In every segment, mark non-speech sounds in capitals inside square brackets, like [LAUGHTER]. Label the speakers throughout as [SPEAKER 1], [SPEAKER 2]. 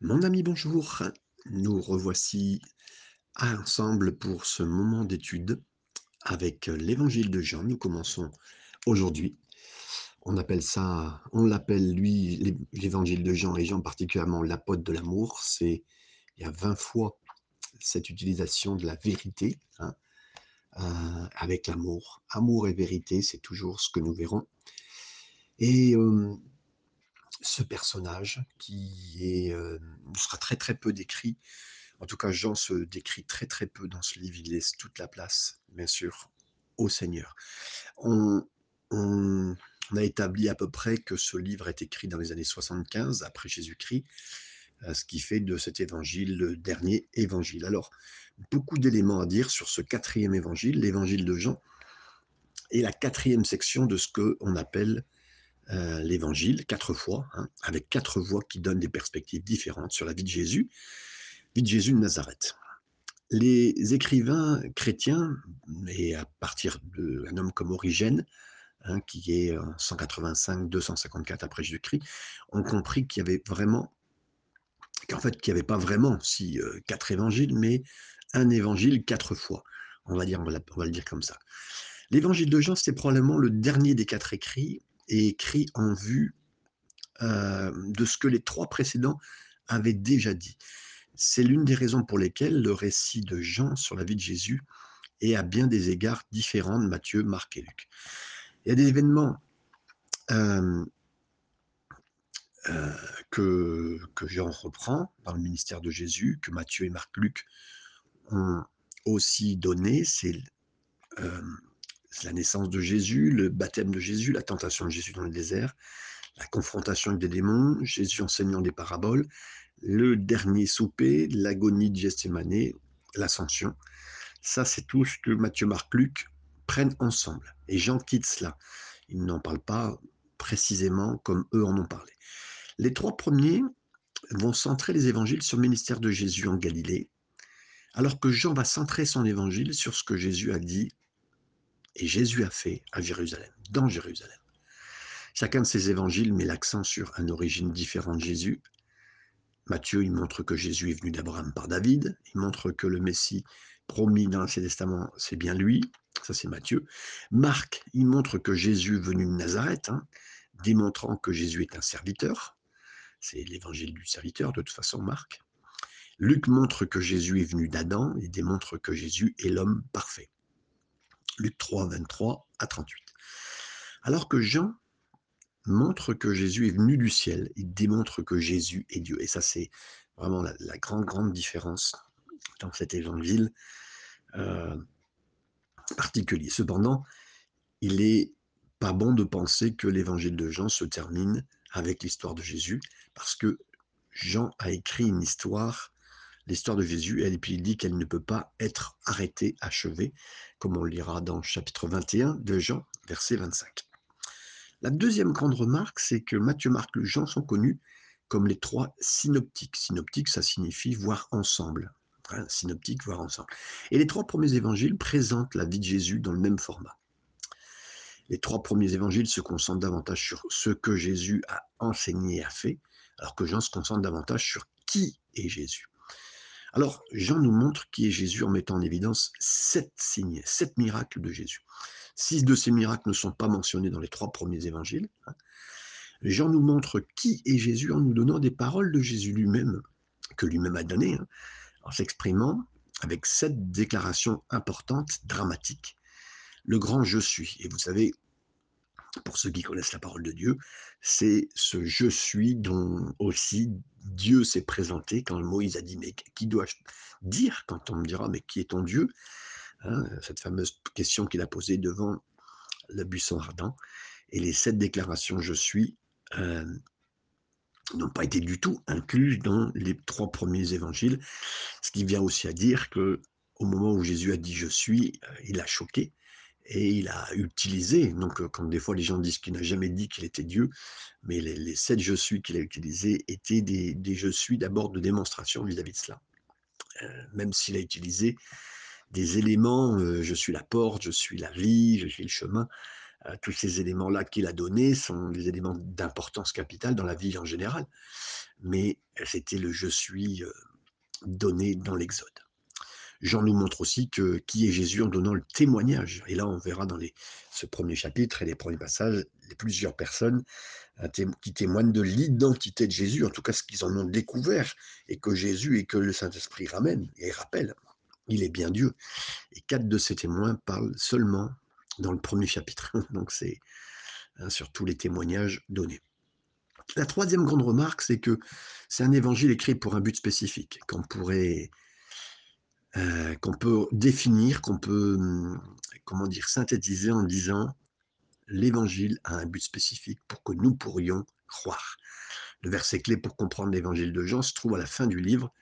[SPEAKER 1] Mon ami, bonjour. Nous revoici ensemble pour ce moment d'étude avec l'évangile de Jean. Nous commençons aujourd'hui. On appelle ça, on l'appelle lui l'é- l'évangile de Jean et Jean particulièrement l'apôtre de l'amour. C'est il y a 20 fois cette utilisation de la vérité hein, euh, avec l'amour. Amour et vérité, c'est toujours ce que nous verrons. Et euh, ce personnage qui est, euh, sera très très peu décrit En tout cas, Jean se décrit très très peu dans ce livre, il laisse toute la place, bien sûr, au Seigneur. On, on- a établi à peu près que ce livre est écrit dans les années 75 après Jésus-Christ, euh, ce qui fait de cet évangile le dernier évangile. Alors, beaucoup d'éléments à dire sur ce quatrième évangile, l'évangile de Jean, et la quatrième section de ce que on appelle euh, l'évangile, quatre fois, hein, avec quatre voix qui donnent des perspectives différentes sur la vie de Jésus, vie de Jésus de Nazareth. Les écrivains chrétiens, et à partir d'un homme comme Origène, hein, qui est en 185-254 après Jésus-Christ, ont compris qu'il y avait vraiment, qu'en fait, qu'il n'y avait pas vraiment si euh, quatre évangiles, mais un évangile quatre fois. On va dire, on va le dire comme ça. L'évangile de Jean, c'est probablement le dernier des quatre écrits, écrit en vue euh, de ce que les trois précédents avaient déjà dit. C'est l'une des raisons pour lesquelles le récit de Jean sur la vie de Jésus est à bien des égards différent de Matthieu, Marc et Luc. Il y a des événements euh, euh, que, que Jean reprend dans le ministère de Jésus, que Matthieu et Marc, Luc ont aussi donné. C'est la naissance de Jésus, le baptême de Jésus, la tentation de Jésus dans le désert, la confrontation avec des démons, Jésus enseignant des paraboles, le dernier souper, l'agonie de Gethsémanée, l'ascension. Ça, c'est tout ce que Matthieu, Marc, Luc prennent ensemble. Et Jean quitte cela. Il n'en parle pas précisément comme eux en ont parlé. Les trois premiers vont centrer les évangiles sur le ministère de Jésus en Galilée, alors que Jean va centrer son évangile sur ce que Jésus a dit et Jésus a fait à Jérusalem, dans Jérusalem. Chacun de ces évangiles met l'accent sur une origine différente de Jésus. Matthieu, il montre que Jésus est venu d'Abraham par David. Il montre que le Messie promis dans l'Ancien Testament, c'est bien lui. Ça, c'est Matthieu. Marc, il montre que Jésus est venu de Nazareth, hein, démontrant que Jésus est un serviteur. C'est l'évangile du serviteur, de toute façon, Marc. Luc montre que Jésus est venu d'Adam et démontre que Jésus est l'homme parfait. Luc 3, 23 à 38. Alors que Jean montre que Jésus est venu du ciel, il démontre que Jésus est Dieu. Et ça, c'est vraiment la, grande, grande différence dans cet évangile euh, particulier. Cependant, il n'est pas bon de penser que l'évangile de Jean se termine avec l'histoire de Jésus, parce que Jean a écrit une histoire, l'histoire de Jésus, et puis il dit qu'elle ne peut pas être arrêtée, achevée, comme on lira dans chapitre 21 de Jean, verset 25. La deuxième grande remarque, c'est que Matthieu, Marc, Luc, Jean sont connus comme les trois synoptiques. Synoptique, ça signifie voir ensemble. Hein, synoptique, voir ensemble. Et les trois premiers évangiles présentent la vie de Jésus dans le même format. Les trois premiers évangiles se concentrent davantage sur ce que Jésus a enseigné et a fait, alors que Jean se concentre davantage sur qui est Jésus. Alors, Jean nous montre qui est Jésus en mettant en évidence sept signes, sept miracles de Jésus. Six de ces miracles ne sont pas mentionnés dans les trois premiers évangiles. Jean nous montre qui est Jésus en nous donnant des paroles de Jésus lui-même, que lui-même a données, hein, en s'exprimant avec sept déclarations importantes, dramatiques. Le grand je suis. Et vous savez, pour ceux qui connaissent la parole de Dieu, c'est ce je suis dont aussi Dieu s'est présenté quand Moïse a dit mais qui dois-je dire quand on me dira mais qui est ton Dieu? Hein, Cette fameuse question qu'il a posée devant le buisson ardent. Et les sept déclarations je suis euh, n'ont pas été du tout incluses dans les trois premiers évangiles, ce qui vient aussi à dire que au moment où Jésus a dit je suis, il a choqué et il a utilisé, donc quand des fois les gens disent qu'il n'a jamais dit qu'il était Dieu, mais les, sept je suis qu'il a utilisés étaient des, des je suis d'abord de démonstration vis-à-vis -vis de cela. Même s'il a utilisé des éléments, je suis la porte, je suis la vie, je suis le chemin, tous ces éléments-là qu'il a donnés sont des éléments d'importance capitale dans la vie en général, mais c'était le je suis donné dans l'Exode. Jean nous montre aussi que qui est Jésus en donnant le témoignage. Et là, on verra dans ce premier chapitre et les premiers passages, les plusieurs personnes euh, qui témoignent de l'identité de Jésus, en tout cas ce qu'ils en ont découvert, et que Jésus et que le Saint-Esprit ramènent et rappellent. Il est bien Dieu. Et quatre de ces témoins parlent seulement dans le premier chapitre. [LAUGHS] Donc c'est hein, sur tous les témoignages donnés. La troisième grande remarque, c'est que c'est un évangile écrit pour un but spécifique, qu'on pourrait, euh, qu'on peut définir, qu'on peut, hum, comment dire, synthétiser en disant l'évangile a un but spécifique pour que nous pourrions croire. Le verset clé pour comprendre l'évangile de Jean se trouve à la fin du livre.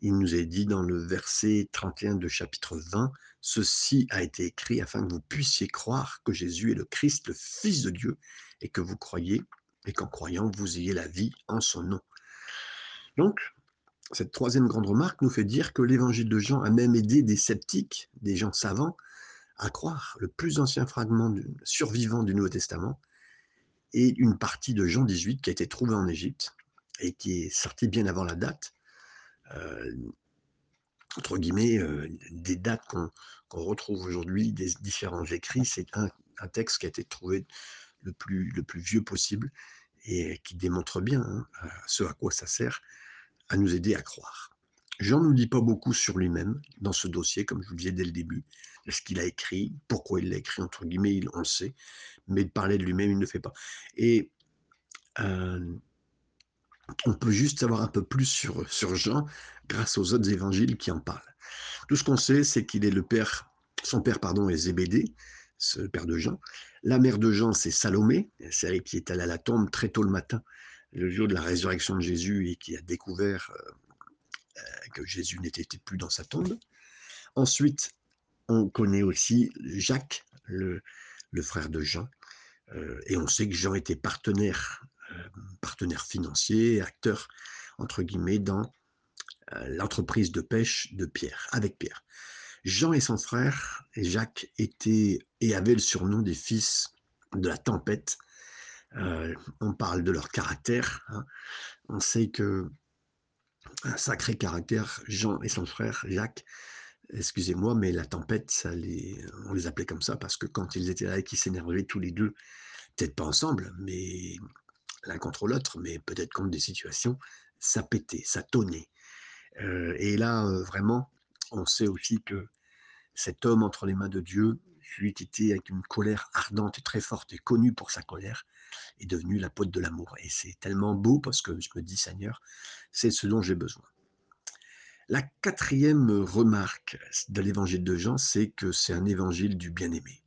[SPEAKER 1] Il nous est dit dans le verset 31 de chapitre 20, Ceci a été écrit afin que vous puissiez croire que Jésus est le Christ, le Fils de Dieu, et que vous croyez, et qu'en croyant, vous ayez la vie en son nom. Donc, cette troisième grande remarque nous fait dire que l'évangile de Jean a même aidé des sceptiques, des gens savants, à croire. Le plus ancien fragment survivant du Nouveau Testament est une partie de Jean 18 qui a été trouvée en Égypte et qui est sortie bien avant la date. Euh, entre guillemets, euh, des dates qu'on retrouve aujourd'hui, des différents écrits. C'est un, texte qui a été trouvé le plus, vieux possible et qui démontre bien hein, ce à quoi ça sert, à nous aider à croire. Jean ne nous dit pas beaucoup sur lui-même dans ce dossier, comme je vous le disais dès le début. Ce qu'il a écrit, pourquoi il l'a écrit, entre guillemets, on le sait, mais de parler de lui-même, il ne fait pas. Et euh, on peut juste savoir un peu plus sur, sur Jean grâce aux autres évangiles qui en parlent. Tout ce qu'on sait, c'est qu'il est le père, son père pardon, est Zébédée, ce père de Jean. La mère de Jean, c'est Salomé, celle qui est allée à la tombe très tôt le matin, le jour de la résurrection de Jésus et qui a découvert euh, euh, que Jésus n'était plus dans sa tombe. Ensuite, on connaît aussi Jacques, le, frère de Jean, euh, et on sait que Jean était partenaire, partenaire financier, acteur entre guillemets dans l'entreprise de pêche de Pierre, avec Pierre. Jean et son frère, Jacques, étaient et avaient le surnom des fils de la tempête. Euh, on parle de leur caractère. Hein. On sait que un sacré caractère, Jean et son frère, Jacques, excusez-moi, mais la tempête, ça les, on les appelait comme ça parce que quand ils étaient là et qu'ils s'énervaient tous les deux, peut-être pas ensemble, mais l'un contre l'autre, mais peut-être contre des situations, ça pétait, ça tonnait. Euh, et là, euh, vraiment, on sait aussi que cet homme entre les mains de Dieu, qui était avec une colère ardente et très forte et connu pour sa colère, est devenu l'apôtre de l'amour. Et c'est tellement beau parce que je me dis, Seigneur, c'est ce dont j'ai besoin. La quatrième remarque de l'évangile de Jean, c'est que c'est un évangile du bien-aimé.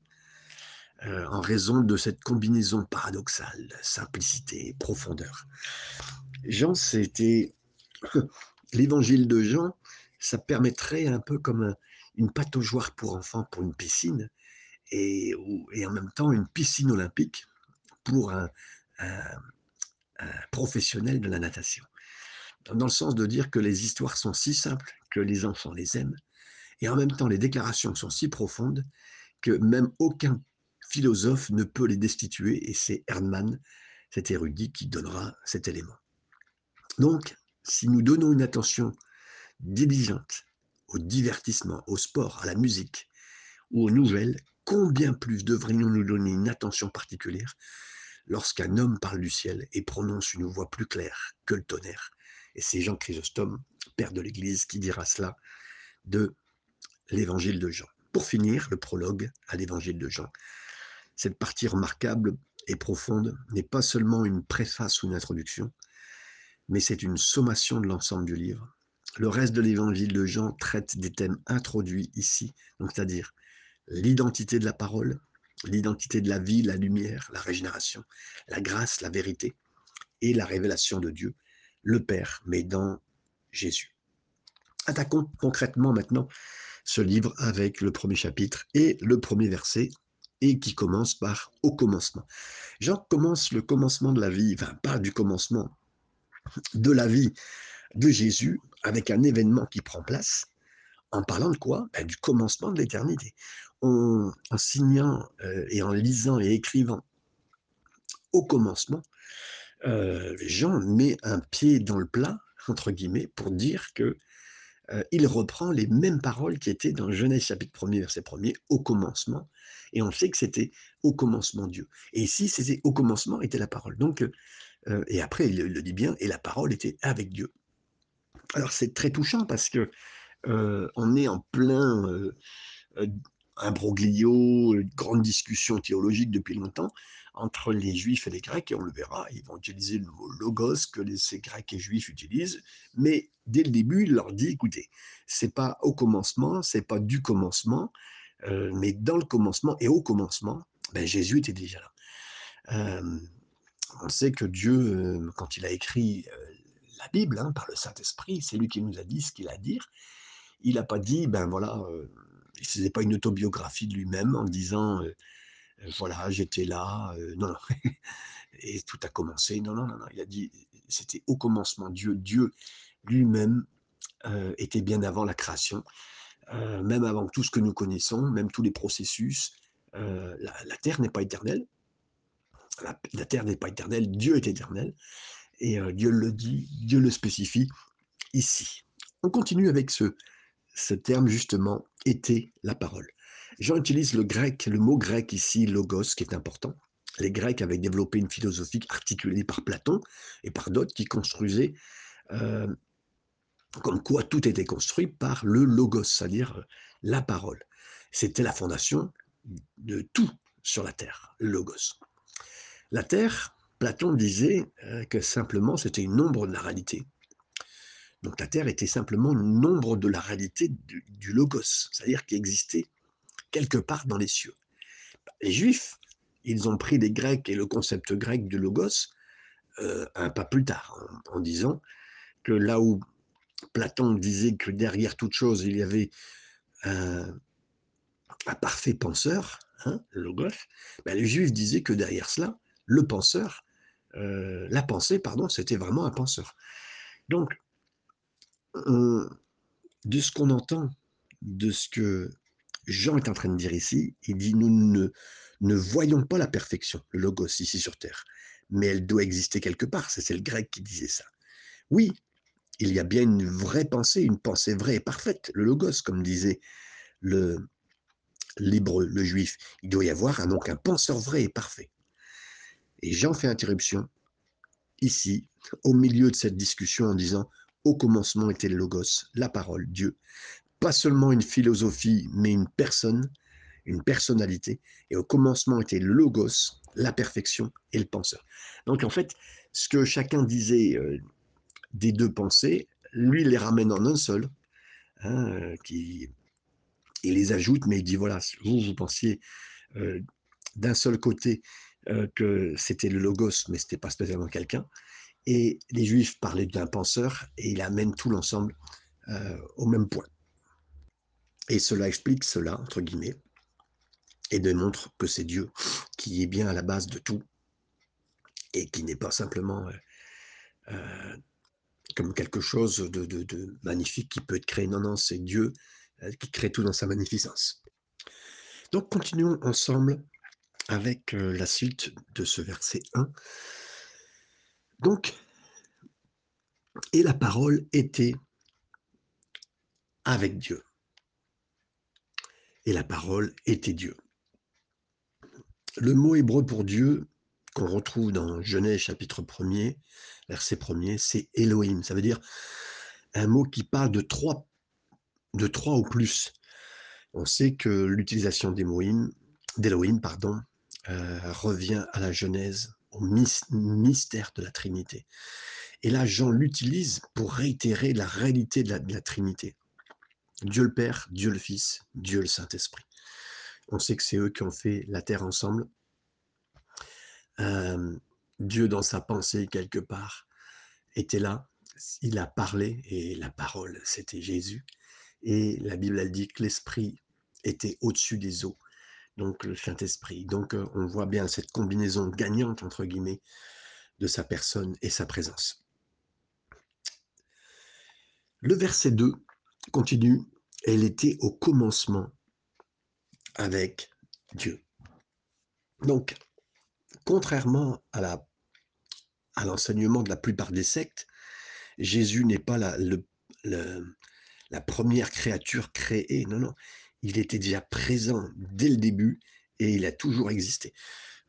[SPEAKER 1] Euh, en raison de cette combinaison paradoxale, simplicité, profondeur. Jean, c'était [LAUGHS] l'évangile de Jean, ça permettrait un peu comme une pataugeoire pour enfants pour une piscine, et, en même temps une piscine olympique pour un, professionnel de la natation. Dans le sens de dire que les histoires sont si simples que les enfants les aiment, et en même temps les déclarations sont si profondes que même aucun philosophe ne peut les destituer, et c'est Erdmann, cet érudit, qui donnera cet élément. Donc, si nous donnons une attention diligente au divertissement, au sport, à la musique ou aux nouvelles, combien plus devrions-nous donner une attention particulière lorsqu'un homme parle du ciel et prononce une voix plus claire que le tonnerre? Et c'est Jean Chrysostome, père de l'Église, qui dira cela de l'évangile de Jean. Pour finir, le prologue à l'évangile de Jean. Cette partie remarquable et profonde n'est pas seulement une préface ou une introduction, mais c'est une sommation de l'ensemble du livre. Le reste de l'évangile de Jean traite des thèmes introduits ici, c'est-à-dire l'identité de la parole, l'identité de la vie, la lumière, la régénération, la grâce, la vérité et la révélation de Dieu, le Père, mais dans Jésus. Attaquons concrètement maintenant ce livre avec le premier chapitre et le premier verset, et qui commence par au commencement. Jean commence le commencement de la vie, enfin pas du commencement, de la vie de Jésus avec un événement qui prend place en parlant de quoi? Ben, Du commencement de l'éternité. En, signant euh, et en lisant et écrivant au commencement, euh, Jean met un pied dans le plat, entre guillemets, pour dire que euh, il reprend les mêmes paroles qui étaient dans Genèse chapitre 1er, verset 1er, au commencement. Et on sait que c'était au commencement Dieu. Et ici, c'était au commencement était la parole. Donc, et après, il le dit bien, et la parole était avec Dieu. Alors, c'est très touchant parce que on est en plein imbroglio, une grande discussion théologique depuis longtemps entre les juifs et les grecs, et on le verra, ils vont utiliser le mot logos que les, ces grecs et juifs utilisent, mais dès le début, il leur dit, écoutez, c'est pas au commencement, c'est pas du commencement, mais dans le commencement et au commencement, ben, Jésus était déjà là. on sait que Dieu, quand il a écrit la Bible, hein, par le Saint-Esprit, c'est lui qui nous a dit ce qu'il a à dire. Il n'a pas dit, ben voilà, euh, il ne faisait pas une autobiographie de lui-même en disant, euh, euh, voilà, j'étais là, non, non, [LAUGHS] et tout a commencé. Non, non, non, non, il a dit, c'était au commencement, Dieu, Dieu lui-même était bien avant la création, même avant tout ce que nous connaissons, même tous les processus. La, terre n'est pas éternelle, la terre n'est pas éternelle, Dieu est éternel. Et Dieu le dit, Dieu le spécifie ici. On continue avec ce, ce terme justement, était la parole. Jean utilise le grec, le mot grec ici, logos, qui est important. Les Grecs avaient développé une philosophie articulée par Platon et par d'autres qui construisaient comme quoi tout était construit par le logos, c'est-à-dire la parole. C'était la fondation de tout sur la terre, le logos. La terre, Platon disait euh, que simplement c'était une ombre de la réalité. Donc la Terre était simplement une ombre de la réalité du, logos, c'est-à-dire qui existait quelque part dans les cieux. Les Juifs, ils ont pris les Grecs et le concept grec du logos euh, un pas plus tard, en, disant que là où Platon disait que derrière toute chose, il y avait un, parfait penseur, hein, le logos, ben, les Juifs disaient que derrière cela, le penseur, euh, la pensée, pardon, c'était vraiment un penseur. Donc, euh, de ce qu'on entend, de ce que Jean est en train de dire ici, il dit nous ne, ne voyons pas la perfection, le logos ici sur Terre, mais elle doit exister quelque part. C'est le grec qui disait ça. Oui, il y a bien une vraie pensée, une pensée vraie et parfaite, le logos, comme disait le libre, le juif. Il doit y avoir donc un penseur vrai et parfait. Et Jean fait interruption ici, au milieu de cette discussion, en disant Au commencement était le Logos, la parole, Dieu. Pas seulement une philosophie, mais une personne, une personnalité. Et au commencement était le Logos, la perfection et le penseur. Donc en fait, ce que chacun disait euh, des deux pensées, lui les ramène en un seul, hein, euh, qui, il les ajoute, mais il dit voilà, vous, vous pensiez euh, d'un seul côté que c'était le logos, mais ce n'était pas spécialement quelqu'un. Et les juifs parlaient d'un penseur et il amène tout l'ensemble euh, au même point. Et cela explique cela, entre guillemets, et démontre que c'est Dieu qui est bien à la base de tout et qui n'est pas simplement euh, comme quelque chose de, de, magnifique qui peut être créé. Non, non, c'est Dieu qui crée tout dans sa magnificence. Donc continuons ensemble avec la suite de ce verset 1. Donc, et la parole était avec Dieu. Et la parole était Dieu. Le mot hébreu pour Dieu qu'on retrouve dans Genèse chapitre 1er, verset 1er, c'est Elohim. Ça veut dire un mot qui parle de trois, de trois ou plus. On sait que l'utilisation d'Elohim, pardon, euh, revient à la Genèse, au mystère de la Trinité. Et là, Jean l'utilise pour réitérer la réalité de la, Trinité. Dieu le Père, Dieu le Fils, Dieu le Saint-Esprit. On sait que c'est eux qui ont fait la terre ensemble. Euh, Dieu, dans sa pensée, quelque part, était là. Il a parlé, et la parole, c'était Jésus. Et la Bible, elle dit que l'Esprit était au-dessus des eaux donc le Saint-Esprit. Donc euh, on voit bien cette combinaison gagnante, entre guillemets, de sa personne et sa présence. Le verset 2 continue, elle était au commencement avec Dieu. Donc, contrairement à la à l'enseignement de la plupart des sectes, Jésus n'est pas la, la première créature créée. Non, non. Il était déjà présent dès le début et il a toujours existé.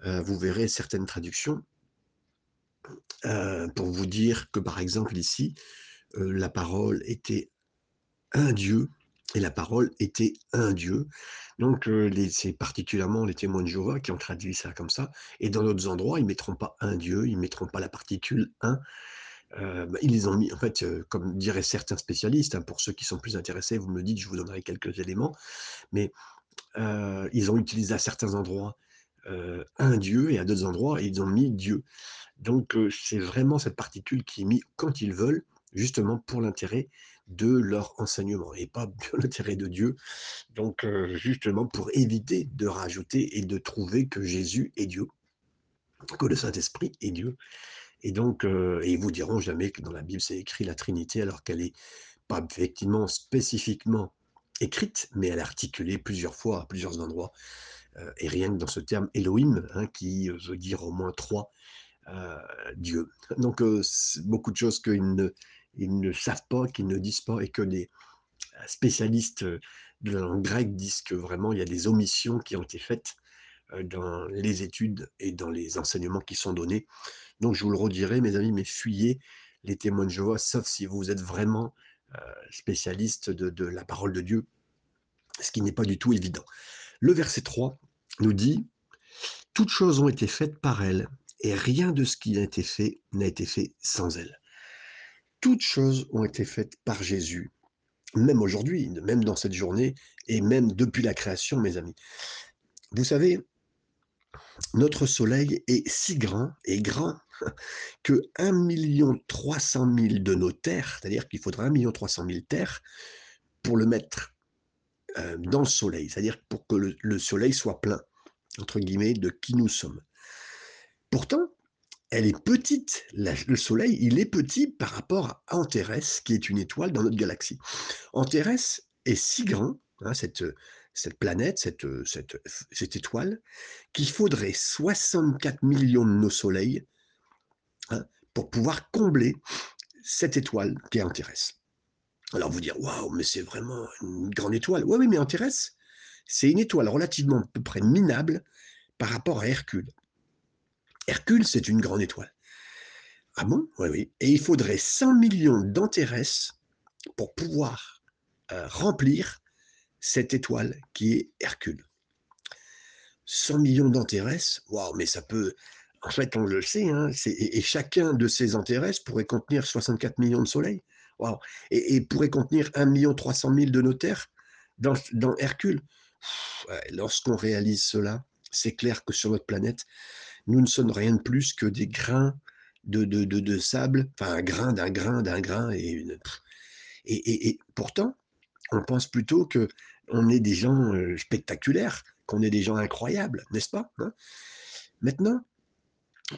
[SPEAKER 1] Euh, vous verrez certaines traductions euh, pour vous dire que, par exemple, ici, euh, la parole était un Dieu et la parole était un Dieu. Donc, c'est particulièrement les témoins de Jéhovah qui ont traduit ça comme ça. Et dans d'autres endroits, ils ne mettront pas un Dieu, ils ne mettront pas la particule un. Bah, ils les ont mis, en fait, comme diraient certains spécialistes, hein, pour ceux qui sont plus intéressés, vous me dites, je vous donnerai quelques éléments, mais ils ont utilisé à certains endroits un Dieu et à d'autres endroits, ils ont mis Dieu. Donc, c'est vraiment cette particule qui est mise quand ils veulent, justement pour l'intérêt de leur enseignement et pas [LAUGHS] pour l'intérêt de Dieu. Donc, justement pour éviter de rajouter et de trouver que Jésus est Dieu, que le Saint-Esprit est Dieu. Et donc, et ils vous diront jamais que dans la Bible c'est écrit la Trinité alors qu'elle est pas effectivement spécifiquement écrite, mais elle est articulée plusieurs fois à plusieurs endroits. et rien que dans ce terme Elohim, hein, qui veut dire au moins trois dieux. [LAUGHS] Donc, beaucoup de choses qu'ils ne, ils ne savent pas, qu'ils ne disent pas, et que les spécialistes de la langue grecque disent que vraiment il y a des omissions qui ont été faites dans les études et dans les enseignements qui sont donnés. Donc je vous le redirai, mes amis, mais fuyez les témoins de Jéhovah, sauf si vous êtes vraiment spécialiste de, de la parole de Dieu, ce qui n'est pas du tout évident. Le verset 3 nous dit, Toutes choses ont été faites par elle, et rien de ce qui a été fait n'a été fait sans elle toutes choses ont été faites par Jésus, même aujourd'hui, même dans cette journée, et même depuis la création, mes amis. Vous savez, notre soleil est si grand et grand que 1 300 000 de nos terres, c'est-à-dire qu'il faudra 1 300 000 terres pour le mettre euh, dans le soleil, c'est-à-dire pour que le soleil soit plein, entre guillemets, de qui nous sommes. Pourtant, elle est petite. le Soleil, il est petit par rapport à Antares, qui est une étoile dans notre galaxie. Antares est si grand, hein, cette, cette planète, cette, cette, cette, étoile, qu'il faudrait 64 millions de nos soleils hein, pour pouvoir combler cette étoile qui est Antares. Alors vous dire, waouh, mais c'est vraiment une grande étoile. Oui, oui, mais Antares, c'est une étoile relativement à peu près minable par rapport à Hercule. Hercule, c'est une grande étoile. Ah bon? Oui, oui. Et il faudrait 100 millions d'antérès pour pouvoir euh, remplir cette étoile qui est Hercule. 100 millions d'antérès, waouh, mais ça peut. En fait, on le sait, hein, et, chacun de ces antérès pourrait contenir 64 millions de soleils. Waouh. Et, pourrait contenir 1 300 000 de nos terres dans, dans Hercule. Lorsqu'on réalise cela, c'est clair que sur notre planète, nous ne sommes rien de plus que des grains de, de, de, sable, enfin un grain d'un grain d'un grain. Et, et, et, pourtant, on pense plutôt que on est des gens euh, spectaculaires, qu'on est des gens incroyables, n'est-ce pas hein? Maintenant,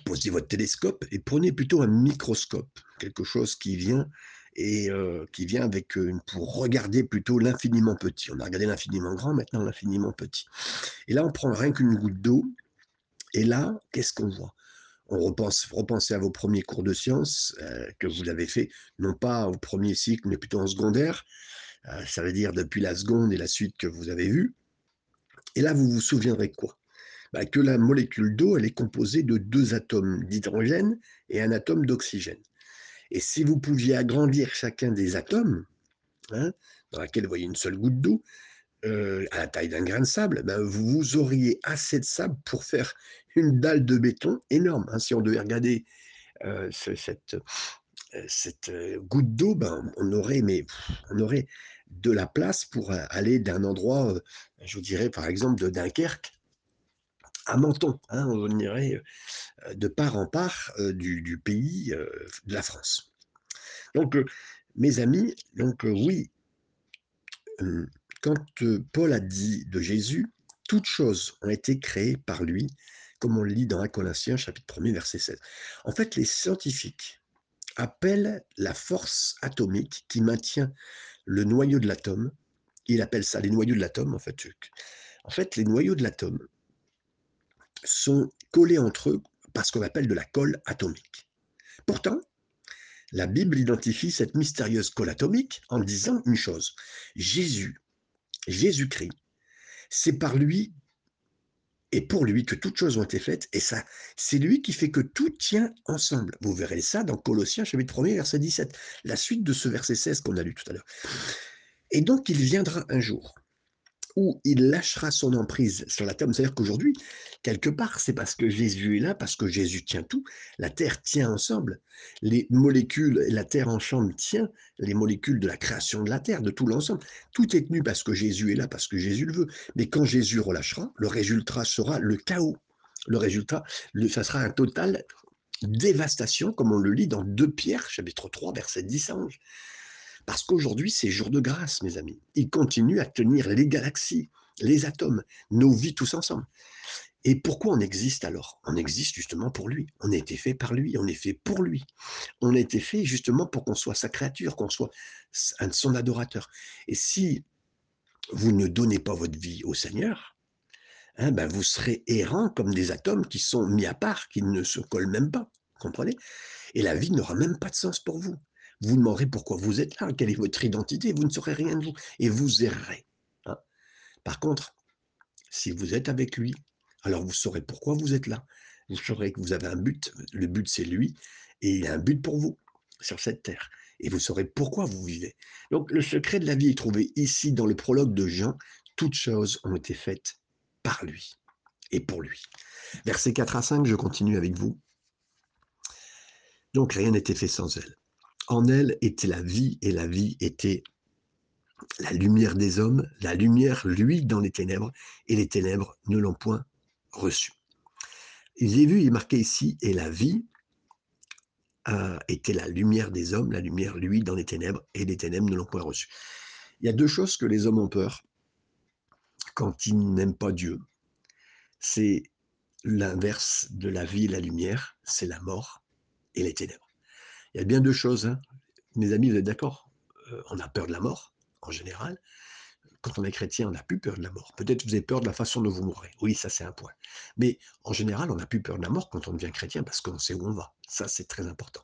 [SPEAKER 1] posez votre télescope et prenez plutôt un microscope, quelque chose qui vient et euh, qui vient avec euh, pour regarder plutôt l'infiniment petit. On a regardé l'infiniment grand, maintenant l'infiniment petit. Et là, on prend rien qu'une goutte d'eau et là, qu'est-ce qu'on voit? On repense, repensez à vos premiers cours de sciences euh, que vous avez fait, non pas au premier cycle, mais plutôt en secondaire. Ça veut dire depuis la seconde et la suite que vous avez vue. Et là, vous vous souviendrez quoi? Bah, Que la molécule d'eau, elle est composée de deux atomes d'hydrogène et un atome d'oxygène. Et si vous pouviez agrandir chacun des atomes, hein, dans laquelle vous voyez une seule goutte d'eau, euh, à la taille d'un grain de sable, ben, vous auriez assez de sable pour faire une dalle de béton énorme. Hein. Si on devait regarder euh, cette, euh, cette goutte d'eau, ben, on, aurait, mais, on aurait de la place pour aller d'un endroit, je vous dirais par exemple de Dunkerque à Menton. Hein, on irait de part en part du, du, pays de la France. Donc, mes amis, donc oui, quand Paul a dit de Jésus, toutes choses ont été créées par lui, comme on le lit dans 1 Corinthiens chapitre 1 verset 16. En fait, les scientifiques appellent la force atomique qui maintient le noyau de l'atome il appelle ça les noyaux de l'atome, en fait. En fait, les noyaux de l'atome sont collés entre eux par ce qu'on appelle de la colle atomique. Pourtant, la Bible identifie cette mystérieuse colle atomique en disant une chose. Jésus, Jésus-Christ, c'est par lui et pour lui que toutes choses ont été faites, et ça, c'est lui qui fait que tout tient ensemble. Vous verrez ça dans Colossiens chapitre 1 verset 17, la suite de ce verset 16 qu'on a lu tout à l'heure. Et donc il viendra un jour où il lâchera son emprise sur la terre. C'est-à-dire qu'aujourd'hui, quelque part, c'est parce que Jésus est là, parce que Jésus tient tout. La terre tient ensemble. Les molécules, la terre ensemble tient les molécules de la création de la terre, de tout l'ensemble. Tout est tenu parce que Jésus est là, parce que Jésus le veut. Mais quand Jésus relâchera, le résultat sera le chaos. Le résultat, ça sera un total dévastation, comme on le lit dans 2 Pierre, chapitre 3, verset 10 à 11. Parce qu'aujourd'hui, c'est jour de grâce, mes amis. Il continue à tenir les galaxies, les atomes, nos vies tous ensemble. Et pourquoi on existe alors? On existe justement pour lui. On a été fait par lui, on est fait pour lui. On a été fait justement pour qu'on soit sa créature, qu'on soit son adorateur. Et si vous ne donnez pas votre vie au Seigneur, hein, ben vous serez errant comme des atomes qui sont mis à part, qui ne se collent même pas. Comprenez? Et la vie n'aura même pas de sens pour vous. Vous demanderez pourquoi vous êtes là, quelle est votre identité, vous ne saurez rien de vous, et vous errerez. Hein. Par contre, si vous êtes avec lui, alors vous saurez pourquoi vous êtes là. Vous saurez que vous avez un but, le but c'est lui, et il a un but pour vous sur cette terre. Et vous saurez pourquoi vous vivez. Donc le secret de la vie est trouvé ici dans le prologue de Jean. Toutes choses ont été faites par lui et pour lui. Versets 4 à 5, je continue avec vous. Donc rien n'était fait sans elle. En elle était la vie, et la vie était la lumière des hommes. La lumière, lui, dans les ténèbres, et les ténèbres ne l'ont point reçue. J'ai vu, il est marqué ici, et la vie euh, était la lumière des hommes, la lumière, lui, dans les ténèbres, et les ténèbres ne l'ont point reçue. Il y a deux choses que les hommes ont peur quand ils n'aiment pas Dieu. C'est l'inverse de la vie et la lumière, c'est la mort et les ténèbres. Il y a bien deux choses. Hein. Mes amis, vous êtes d'accord? Euh, On a peur de la mort, en général. Quand on est chrétien, on n'a plus peur de la mort. Peut-être vous avez peur de la façon dont vous mourrez. Oui, ça c'est un point. Mais en général, on n'a plus peur de la mort quand on devient chrétien parce qu'on sait où on va. Ça, c'est très important.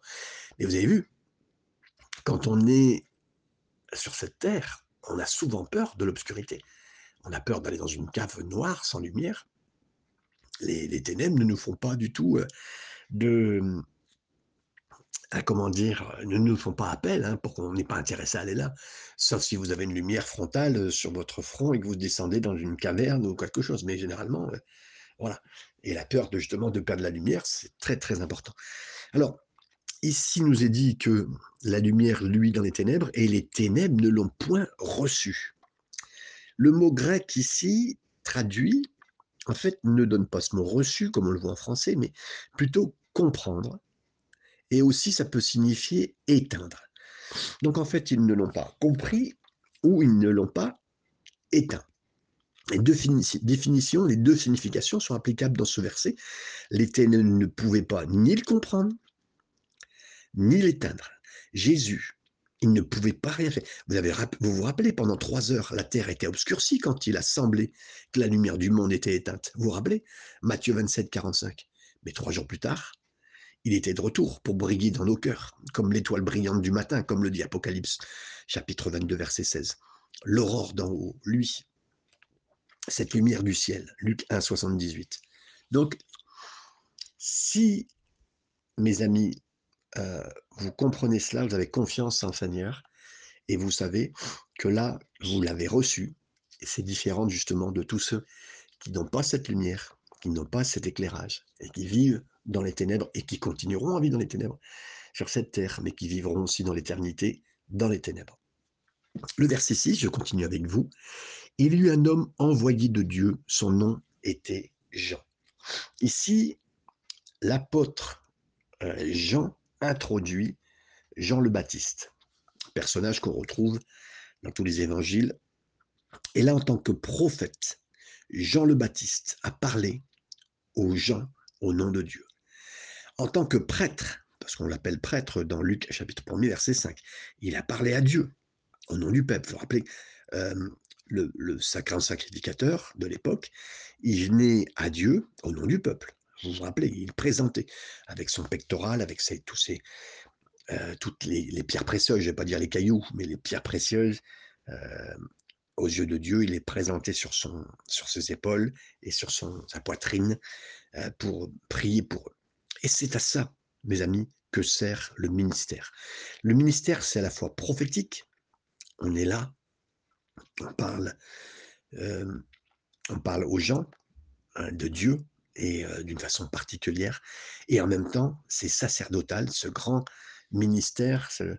[SPEAKER 1] Mais vous avez vu, quand on est sur cette terre, on a souvent peur de l'obscurité. On a peur d'aller dans une cave noire sans lumière. Les, ténèbres ne nous font pas du tout euh, de, comment dire, ne nous font pas appel hein, pour qu'on n'ait pas intéressé à aller là. Sauf si vous avez une lumière frontale euh, sur votre front et que vous descendez dans une caverne ou quelque chose. Mais généralement, euh, voilà. Et la peur de justement de perdre la lumière, c'est très très important. Alors, ici nous est dit que la lumière, lui, dans les ténèbres, et les ténèbres ne l'ont point reçu. Le mot grec ici, traduit, en fait, ne donne pas ce mot reçu, comme on le voit en français, mais plutôt comprendre et aussi ça peut signifier éteindre. Donc en fait, ils ne l'ont pas compris ou ils ne l'ont pas éteint. Les deux définitions, les deux significations sont applicables dans ce verset. Les ténèbres ne pouvaient pas ni le comprendre, ni l'éteindre. Jésus, il ne pouvait pas rien faire. Vous, avez, vous vous rappelez, pendant trois heures, la terre était obscurcie quand il a semblé que la lumière du monde était éteinte. Vous vous rappelez? Matthieu 27, 45. Mais trois jours plus tard, il était de retour pour briller dans nos cœurs, comme l'étoile brillante du matin, comme le dit Apocalypse, chapitre 22, verset 16. L'aurore d'en haut, lui, cette lumière du ciel, Luc 1, 78. Donc, si, mes amis, euh, vous comprenez cela, vous avez confiance en Seigneur, et vous savez que là, vous l'avez reçu, et c'est différent justement de tous ceux qui n'ont pas cette lumière, qui n'ont pas cet éclairage, et qui vivent dans les ténèbres et qui continueront à vivre dans les ténèbres sur cette terre, mais qui vivront aussi dans l'éternité dans les ténèbres. Le verset 6, je continue avec vous. Il y eut un homme envoyé de Dieu, son nom était Jean. Ici, l'apôtre euh, Jean introduit Jean le Baptiste, personnage qu'on retrouve dans tous les évangiles. Et là, en tant que prophète, Jean le Baptiste a parlé aux gens au nom de Dieu en tant que prêtre, parce qu'on l'appelle prêtre dans Luc chapitre 1 verset 5, il a parlé à Dieu au nom du peuple. Vous vous rappelez, euh, le, le sacrant sacrificateur de l'époque, il venait à Dieu au nom du peuple. Vous vous rappelez, il présentait avec son pectoral, avec ses, tous euh, toutes les, les, pierres précieuses, je ne vais pas dire les cailloux, mais les pierres précieuses, euh, aux yeux de Dieu, il les présentait sur, son, sur ses épaules et sur son, sa poitrine euh, pour prier pour eux. Et c'est à ça, mes amis, que sert le ministère. Le ministère, c'est à la fois prophétique, on est là, on parle, euh, on parle aux gens hein, de Dieu et euh, d'une façon particulière, et en même temps, c'est sacerdotal, ce grand ministère ce,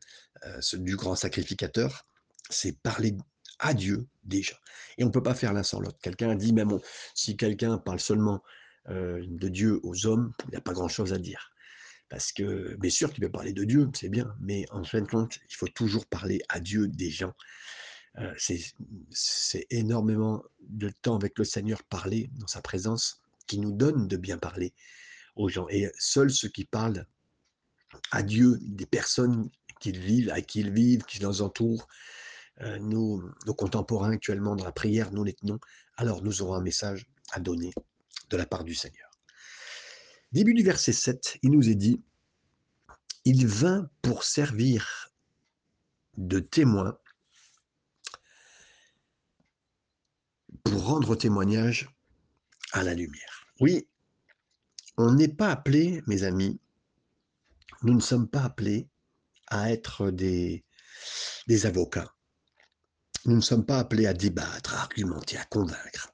[SPEAKER 1] du grand sacrificateur, c'est parler à Dieu déjà. Et on ne peut pas faire l'un sans l'autre. Quelqu'un a dit, même on, si quelqu'un parle seulement euh, de Dieu aux hommes, il n'y a pas grand-chose à dire. Parce que, bien sûr, tu peux parler de Dieu, c'est bien, mais en fin de compte, il faut toujours parler à Dieu des gens. Euh, c'est énormément de temps avec le Seigneur parler dans sa présence qui nous donne de bien parler aux gens. Et seuls ceux qui parlent à Dieu, des personnes qu'ils vivent, à qui ils vivent, qui les entourent, euh, nos contemporains actuellement dans la prière, nous les tenons, alors nous aurons un message à donner de la part du Seigneur. Début du verset 7, il nous est dit, il vint pour servir de témoin, pour rendre témoignage à la lumière. Oui, on n'est pas appelé, mes amis, nous ne sommes pas appelés à être des avocats. Nous ne sommes pas appelés à débattre, à argumenter, à convaincre.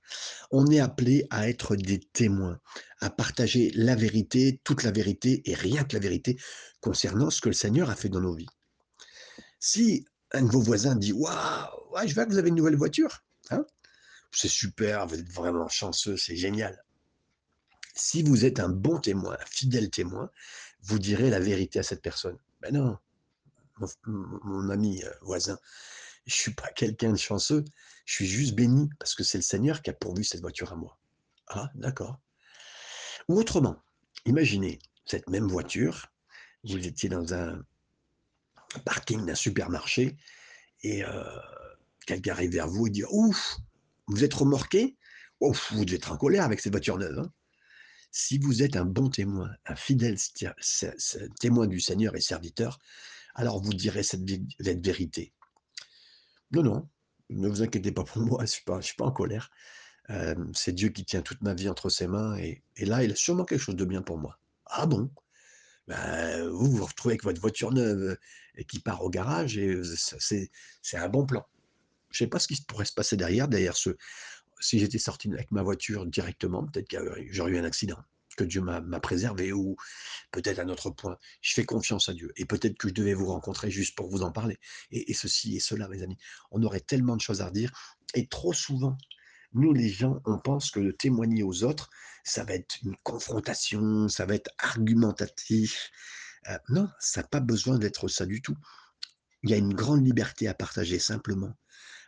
[SPEAKER 1] On est appelé à être des témoins, à partager la vérité, toute la vérité et rien que la vérité concernant ce que le Seigneur a fait dans nos vies. Si un de vos voisins dit Waouh, ouais, je vois que vous avez une nouvelle voiture, hein c'est super, vous êtes vraiment chanceux, c'est génial. Si vous êtes un bon témoin, un fidèle témoin, vous direz la vérité à cette personne. Ben non, mon, ami euh, voisin, je suis pas quelqu'un de chanceux, je suis juste béni parce que c'est le Seigneur qui a pourvu cette voiture à moi. Ah, d'accord. Ou autrement, imaginez cette même voiture, vous étiez dans un parking d'un supermarché et euh, quelqu'un arrive vers vous et dit Ouf, vous êtes remorqué? Ouf, vous devez être en colère avec cette voiture neuve. Hein. si vous êtes un bon témoin, un fidèle témoin du Seigneur et serviteur, alors vous direz cette, cette vérité. Non, non, ne vous inquiétez pas pour [LAUGHS] moi, je ne suis, pas, en colère. Euh, c'est Dieu qui tient toute ma vie entre ses mains et, là, il a sûrement quelque chose de bien pour moi. Ah bon? Ben, Vous vous retrouvez avec votre voiture neuve et qui part au garage et c'est un bon plan. Je ne sais pas ce qui pourrait se passer derrière, derrière ce. Si j'étais sorti avec ma voiture directement, peut-être que j'aurais eu un accident que Dieu m'a préservé ou peut-être un autre point. Je fais confiance à Dieu et peut-être que je devais vous rencontrer juste pour vous en parler. Et, et, ceci et cela, mes amis. On aurait tellement de choses à redire et trop souvent, nous les gens, on pense que de témoigner aux autres, ça va être une confrontation, ça va être argumentatif. Euh, non, ça n'a pas besoin d'être ça du tout. Il y a une grande liberté à partager simplement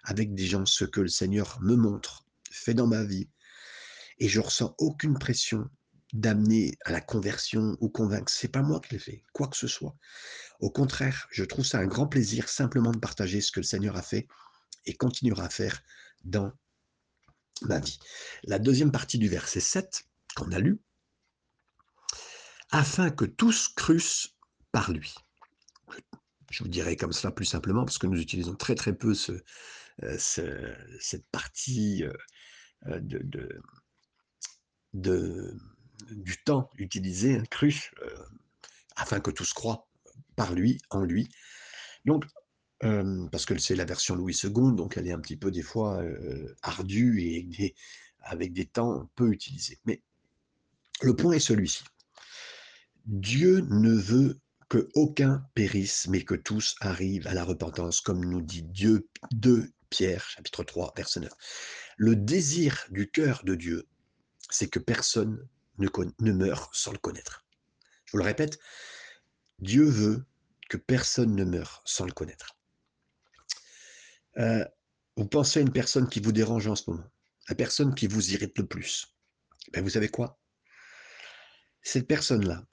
[SPEAKER 1] avec des gens ce que le Seigneur me montre, fait dans ma vie. Et je ressens aucune pression d'amener à la conversion ou convaincre. C'est pas moi qui l'ai fait, quoi que ce soit. Au contraire, je trouve ça un grand plaisir simplement de partager ce que le Seigneur a fait et continuera à faire dans ma vie. La deuxième partie du verset 7 qu'on a lu, afin que tous crussent par lui. Je vous dirais comme cela plus simplement parce que nous utilisons très très peu euh, ce, cette partie euh, de, de, de du temps utilisé, hein, cru, euh, afin que tous croient par lui, en lui. Donc, euh, parce que c'est la version Louis II, donc elle est un petit peu des fois euh, ardue et avec des, avec des temps peu utilisés. Mais le point est celui-ci. Dieu ne veut que aucun périsse, mais que tous arrivent à la repentance, comme nous dit Dieu 2 Pierre, chapitre 3, verset 9. Le désir du cœur de Dieu, c'est que personne ne, ne meurt sans le connaître. Je vous le répète, Dieu veut que personne ne meure sans le connaître. Euh, vous pensez à une personne qui vous dérange en ce moment, la personne qui vous irrite le plus. Ben vous savez quoi? Cette personne-là,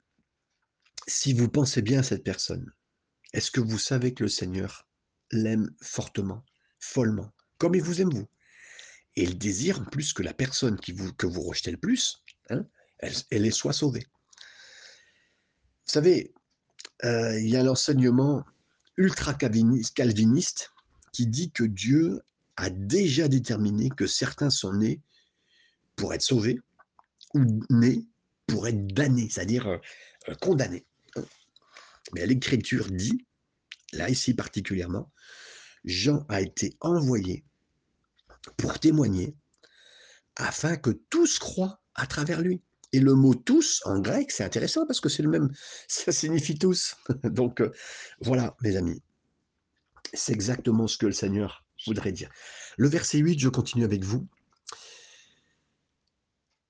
[SPEAKER 1] si vous pensez bien à cette personne, est-ce que vous savez que le Seigneur l'aime fortement, follement, comme il vous aime vous? Et il désire en plus que la personne que vous rejetez le plus, hein, elle, elle soit sauvée. Vous savez, euh, il y a l'enseignement ultra-calviniste qui dit que Dieu a déjà déterminé que certains sont nés pour être sauvés ou nés pour être damnés, c'est-à-dire euh, condamnés. Mais l'Écriture dit, là ici particulièrement, Jean a été envoyé pour témoigner afin que tous croient à travers lui. Et le mot tous en grec, c'est intéressant parce que c'est le même, [LAUGHS] ça signifie tous. [LAUGHS] Donc euh, voilà, mes amis, c'est exactement ce que le Seigneur voudrait dire. Le verset 8, je continue avec vous.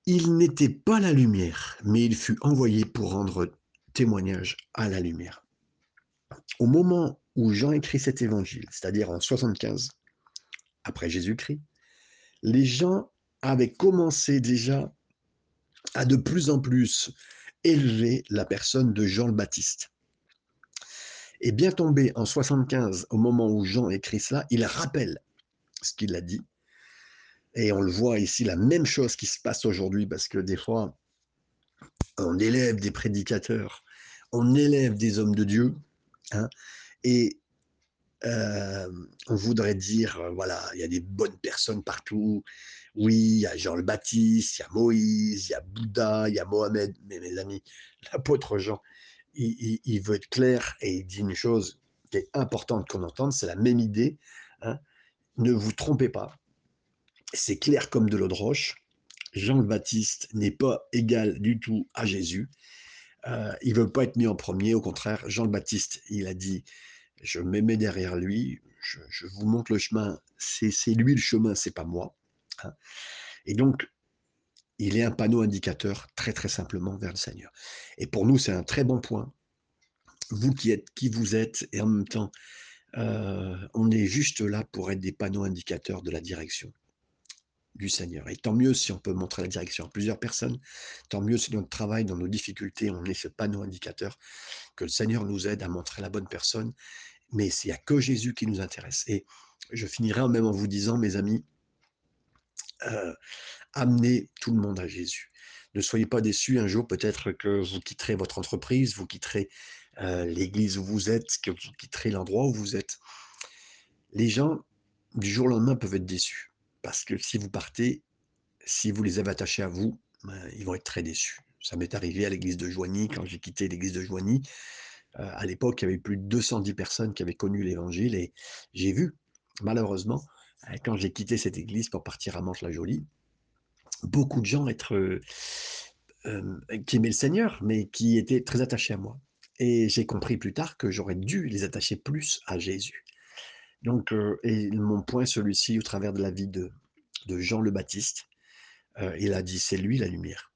[SPEAKER 1] Il n'était pas la lumière, mais il fut envoyé pour rendre témoignage à la lumière. Au moment où Jean écrit cet évangile, c'est-à-dire en 75 après Jésus-Christ, les gens avaient commencé déjà à de plus en plus élever la personne de Jean le Baptiste. Et bien tombé en 75, au moment où Jean écrit cela, il rappelle ce qu'il a dit. Et on le voit ici, la même chose qui se passe aujourd'hui, parce que des fois, on élève des prédicateurs, on élève des hommes de Dieu, hein, et on voudrait dire, voilà, il y a des bonnes personnes partout. Oui, il y a Jean le Baptiste, il y a Moïse, il y a Bouddha, il y a Mohamed. Mais mes amis, [LAUGHS] l'apôtre Jean, il, veut être clair et il dit une chose qui est importante qu'on entende, c'est la même idée. Hein. Ne vous trompez pas. C'est clair comme de l'eau de roche. Jean le Baptiste n'est pas égal du tout à Jésus. il ne veut pas être mis en premier. Au contraire, Jean le Baptiste, il a dit je me mets derrière lui, je, vous montre le chemin, c'est lui le chemin, c'est pas moi. Et donc, il est un panneau indicateur très très simplement vers le Seigneur. Et pour nous, c'est un très bon point. Vous qui êtes qui vous êtes, et en même temps, euh, on est juste là pour être des panneaux indicateurs de la direction du Seigneur. Et tant mieux si on peut montrer la direction à plusieurs personnes, tant mieux si dans notre travail, dans nos difficultés, on est ce panneau indicateur, que le Seigneur nous aide à montrer la bonne personne mais il n'y a que Jésus qui nous intéresse. Et je finirai même en vous disant, mes amis, euh, amenez tout le monde à Jésus. Ne soyez pas déçus un jour, peut-être que vous quitterez votre entreprise, vous quitterez euh, l'église où vous êtes, que vous quitterez l'endroit où vous êtes. Les gens, du jour au lendemain, peuvent être déçus. Parce que si vous partez, si vous les avez attachés à vous, ben, ils vont être très déçus. Ça m'est arrivé à l'église de Joigny, quand j'ai quitté l'église de Joigny. Euh, à l'époque, il y avait plus de 210 personnes qui avaient connu l'évangile et j'ai vu, malheureusement, quand j'ai quitté cette église pour partir à Mantes-la-Jolie, beaucoup de gens être, euh, qui aimaient le Seigneur, mais qui étaient très attachés à moi. Et j'ai compris plus tard que j'aurais dû les attacher plus à Jésus. Donc, mon point, celui-ci, au travers de la vie de, de Jean le Baptiste, il a dit, c'est lui la lumière.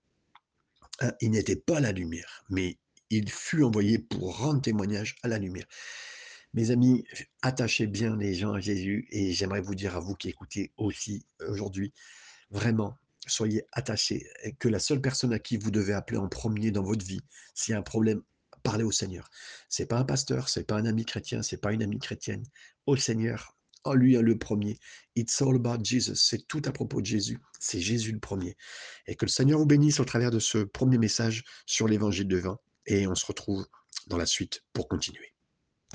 [SPEAKER 1] Il n'était pas la lumière, mais il fut envoyé pour rendre témoignage à la lumière. Mes amis, attachez bien les gens à Jésus et j'aimerais vous dire à vous qui écoutez aussi aujourd'hui, vraiment, soyez attachés et que la seule personne à qui vous devez appeler en premier dans votre vie, s'il y a un problème, parlez au Seigneur. C'est pas un pasteur, c'est pas un ami chrétien, c'est pas une amie chrétienne. Au Seigneur, en lui le premier. It's all about Jesus. C'est tout à propos de Jésus. C'est Jésus le premier. Et que le Seigneur vous bénisse au travers de ce premier message sur l'évangile de vin et on se retrouve dans la suite pour continuer.